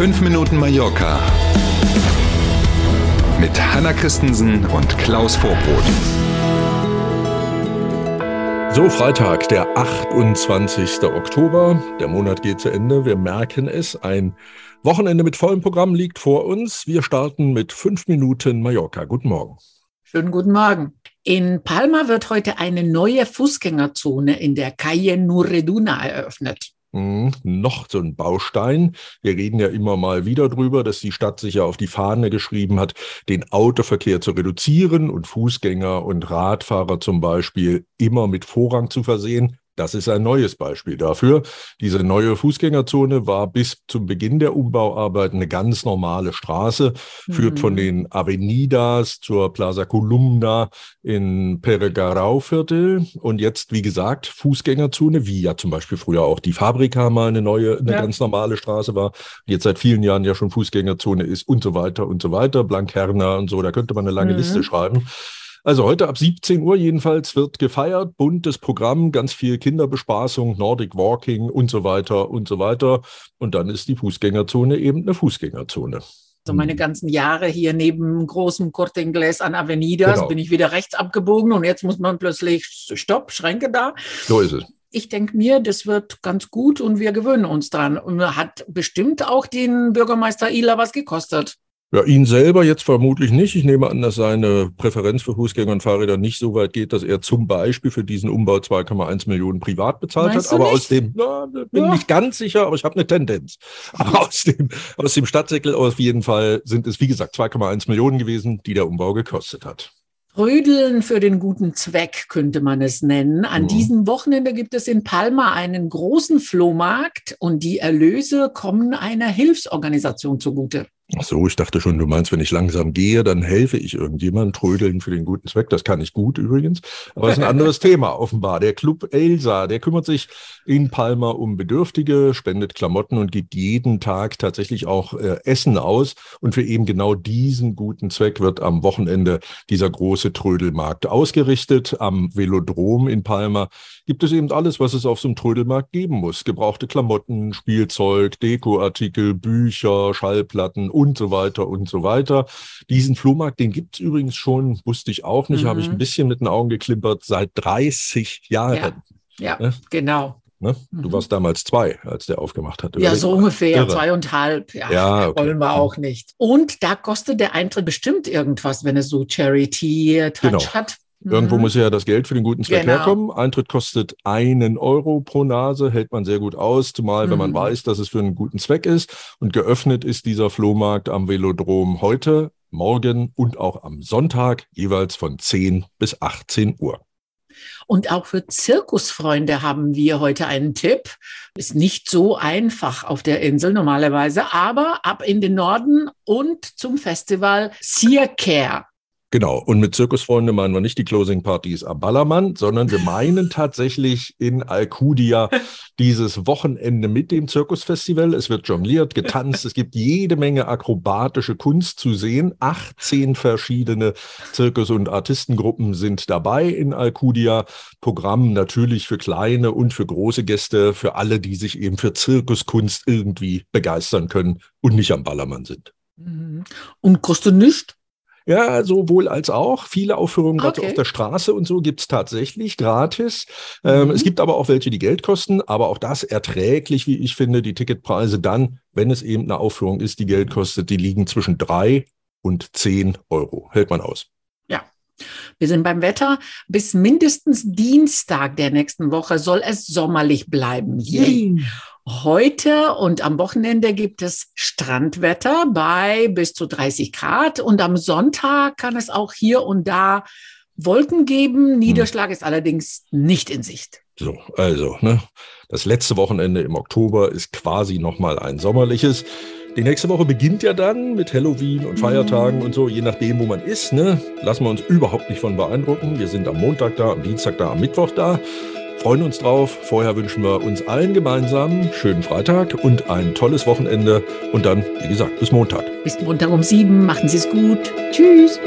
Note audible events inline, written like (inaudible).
5 Minuten Mallorca mit Hanna Christensen und Klaus Vorbrot. So, Freitag, der 28. Oktober. Der Monat geht zu Ende. Wir merken es. Ein Wochenende mit vollem Programm liegt vor uns. Wir starten mit 5 Minuten Mallorca. Guten Morgen. Schönen guten Morgen. In Palma wird heute eine neue Fußgängerzone in der Calle Nureduna eröffnet. Mhm, noch so ein Baustein. Wir reden ja immer mal wieder drüber, dass die Stadt sich ja auf die Fahne geschrieben hat, den Autoverkehr zu reduzieren und Fußgänger und Radfahrer zum Beispiel immer mit Vorrang zu versehen. Das ist ein neues Beispiel dafür. Diese neue Fußgängerzone war bis zum Beginn der Umbauarbeiten eine ganz normale Straße, mhm. führt von mhm. den Avenidas zur Plaza Columna in Peregarau-Viertel und jetzt, wie gesagt, Fußgängerzone, wie ja zum Beispiel früher auch die Fabrika mal eine neue, eine ja. ganz normale Straße war, jetzt seit vielen Jahren ja schon Fußgängerzone ist und so weiter und so weiter, Blankerna und so, da könnte man eine lange mhm. Liste schreiben. Also heute ab 17 Uhr jedenfalls wird gefeiert, buntes Programm, ganz viel Kinderbespaßung, Nordic Walking und so weiter und so weiter. Und dann ist die Fußgängerzone eben eine Fußgängerzone. So meine ganzen Jahre hier neben großem Corte Inglés an Avenidas genau. bin ich wieder rechts abgebogen und jetzt muss man plötzlich Stopp, Schränke da. So ist es ich denke mir, das wird ganz gut und wir gewöhnen uns dran. Und hat bestimmt auch den Bürgermeister Ila was gekostet. Ja, ihn selber jetzt vermutlich nicht. Ich nehme an, dass seine Präferenz für Fußgänger und Fahrräder nicht so weit geht, dass er zum Beispiel für diesen Umbau 2,1 Millionen privat bezahlt Meinst hat. Aber nicht? aus dem, na, bin ja. nicht ganz sicher, aber ich habe eine Tendenz. Aber aus dem, aus dem Stadtsäckel auf jeden Fall sind es, wie gesagt, 2,1 Millionen gewesen, die der Umbau gekostet hat. Rödeln für den guten Zweck könnte man es nennen. An mhm. diesem Wochenende gibt es in Palma einen großen Flohmarkt und die Erlöse kommen einer Hilfsorganisation zugute. Ach so, ich dachte schon, du meinst, wenn ich langsam gehe, dann helfe ich irgendjemand, trödeln für den guten Zweck. Das kann ich gut übrigens. Aber das ist ein anderes (laughs) Thema offenbar. Der Club Elsa, der kümmert sich in Palma um Bedürftige, spendet Klamotten und gibt jeden Tag tatsächlich auch äh, Essen aus. Und für eben genau diesen guten Zweck wird am Wochenende dieser große Trödelmarkt ausgerichtet. Am Velodrom in Palma gibt es eben alles, was es auf so einem Trödelmarkt geben muss. Gebrauchte Klamotten, Spielzeug, Dekoartikel, Bücher, Schallplatten und so weiter und so weiter. Diesen Flohmarkt, den gibt es übrigens schon, wusste ich auch nicht, mhm. habe ich ein bisschen mit den Augen geklimpert, seit 30 Jahren. Ja, ja ne? genau. Ne? Du mhm. warst damals zwei, als der aufgemacht hat. Ja, so ungefähr, Irre. zweieinhalb. Ja, ja okay. wollen wir auch nicht. Und da kostet der Eintritt bestimmt irgendwas, wenn es so Charity-Touch genau. hat. Irgendwo mhm. muss ja das Geld für den guten Zweck genau. herkommen. Eintritt kostet einen Euro pro Nase, hält man sehr gut aus, zumal mhm. wenn man mhm. weiß, dass es für einen guten Zweck ist. Und geöffnet ist dieser Flohmarkt am Velodrom heute, morgen und auch am Sonntag, jeweils von 10 bis 18 Uhr. Und auch für Zirkusfreunde haben wir heute einen Tipp. Ist nicht so einfach auf der Insel normalerweise, aber ab in den Norden und zum Festival Circare. Genau. Und mit Zirkusfreunde meinen wir nicht die Closing Partys am Ballermann, sondern wir meinen (laughs) tatsächlich in Alcudia dieses Wochenende mit dem Zirkusfestival. Es wird jongliert, getanzt. Es gibt jede Menge akrobatische Kunst zu sehen. 18 verschiedene Zirkus- und Artistengruppen sind dabei in Alcudia. Programm natürlich für kleine und für große Gäste, für alle, die sich eben für Zirkuskunst irgendwie begeistern können und nicht am Ballermann sind. Mhm. Und kostet nicht? Ja, sowohl als auch. Viele Aufführungen okay. auf der Straße und so gibt es tatsächlich gratis. Ähm, mhm. Es gibt aber auch welche, die Geld kosten, aber auch das erträglich, wie ich finde. Die Ticketpreise dann, wenn es eben eine Aufführung ist, die Geld kostet, die liegen zwischen drei und zehn Euro. Hält man aus. Wir sind beim Wetter. Bis mindestens Dienstag der nächsten Woche soll es sommerlich bleiben. Yay. Heute und am Wochenende gibt es Strandwetter bei bis zu 30 Grad und am Sonntag kann es auch hier und da Wolken geben. Niederschlag hm. ist allerdings nicht in Sicht. So, also, ne, das letzte Wochenende im Oktober ist quasi nochmal ein sommerliches. Die nächste Woche beginnt ja dann mit Halloween und Feiertagen und so, je nachdem, wo man ist. Ne? Lassen wir uns überhaupt nicht von beeindrucken. Wir sind am Montag da, am Dienstag da, am Mittwoch da freuen uns drauf. Vorher wünschen wir uns allen gemeinsam schönen Freitag und ein tolles Wochenende. Und dann, wie gesagt, bis Montag. Bis Montag um sieben. Machen Sie es gut. Tschüss.